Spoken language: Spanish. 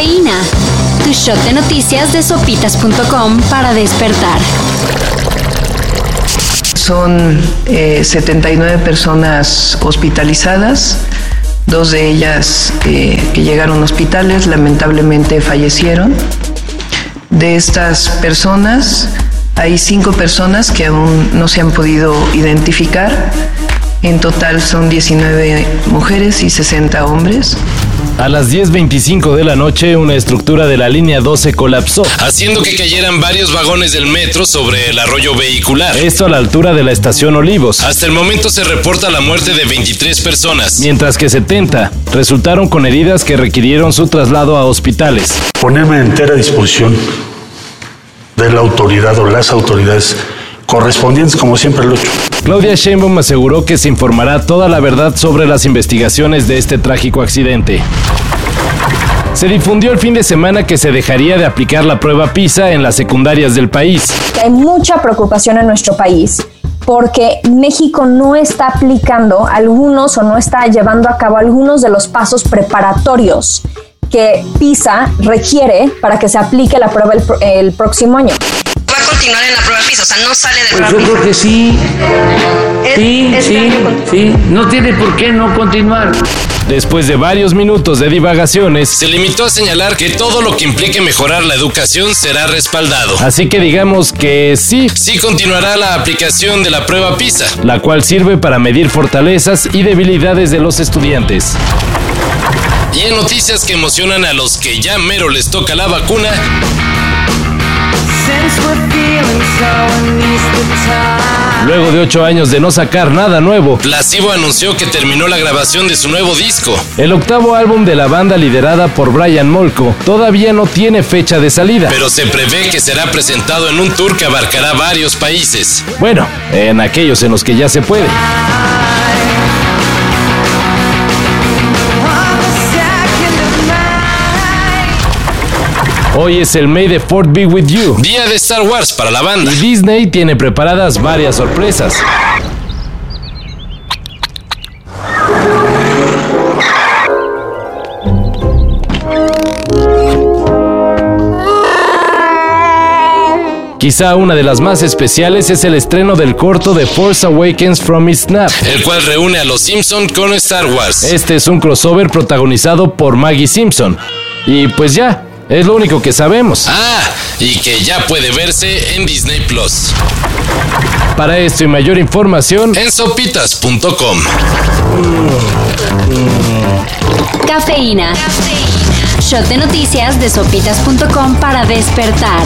Cafeína. Tu shot de noticias de sopitas.com para despertar. Son 79 personas hospitalizadas, dos de ellas que llegaron a hospitales lamentablemente fallecieron. De estas personas, hay cinco personas que aún no se han podido identificar. En total son 19 mujeres y 60 hombres. A las 10.25 de la noche, una estructura de la línea 12 colapsó, haciendo que cayeran varios vagones del metro sobre el arroyo vehicular. Esto a la altura de la estación Olivos. Hasta el momento se reporta la muerte de 23 personas, mientras que 70 resultaron con heridas que requirieron su traslado a hospitales. Ponerme en entera disposición de la autoridad o las autoridades correspondientes, como siempre lo he hecho. Claudia Sheinbaum aseguró que se informará toda la verdad sobre las investigaciones de este trágico accidente. Se difundió el fin de semana que se dejaría de aplicar la prueba PISA en las secundarias del país. Hay mucha preocupación en nuestro país porque México no está aplicando algunos o no está llevando a cabo algunos de los pasos preparatorios que PISA requiere para que se aplique la prueba el, próximo año. Continuar en la prueba PISA, o sea, no sale de pues prueba yo creo que sí. sí, sí, sí. No tiene por qué no continuar. Después de varios minutos de divagaciones, se limitó a señalar que todo lo que implique mejorar la educación será respaldado. Así que digamos que sí. Sí continuará la aplicación de la prueba PISA, la cual sirve para medir fortalezas y debilidades de los estudiantes. Y en noticias que emocionan a los que ya mero les toca la vacuna. Luego de ocho años de no sacar nada nuevo, Placebo anunció que terminó la grabación de su nuevo disco. El octavo álbum de la banda liderada por Brian Molko todavía no tiene fecha de salida. Pero se prevé que será presentado en un tour que abarcará varios países. Bueno, en aquellos en los que ya se puede. Hoy es el May the Fourth Be With You. Día de Star Wars para la banda. Y Disney tiene preparadas varias sorpresas. Quizá una de las más especiales es el estreno del corto de Force Awakens from Its Snap, el cual reúne a los Simpson con Star Wars. Este es un crossover protagonizado por Maggie Simpson. Y pues ya, es lo único que sabemos. Ah, y que ya puede verse en Disney Plus. Para esto y mayor información en sopitas.com. Cafeína. Cafeína. Shot de noticias de sopitas.com para despertar.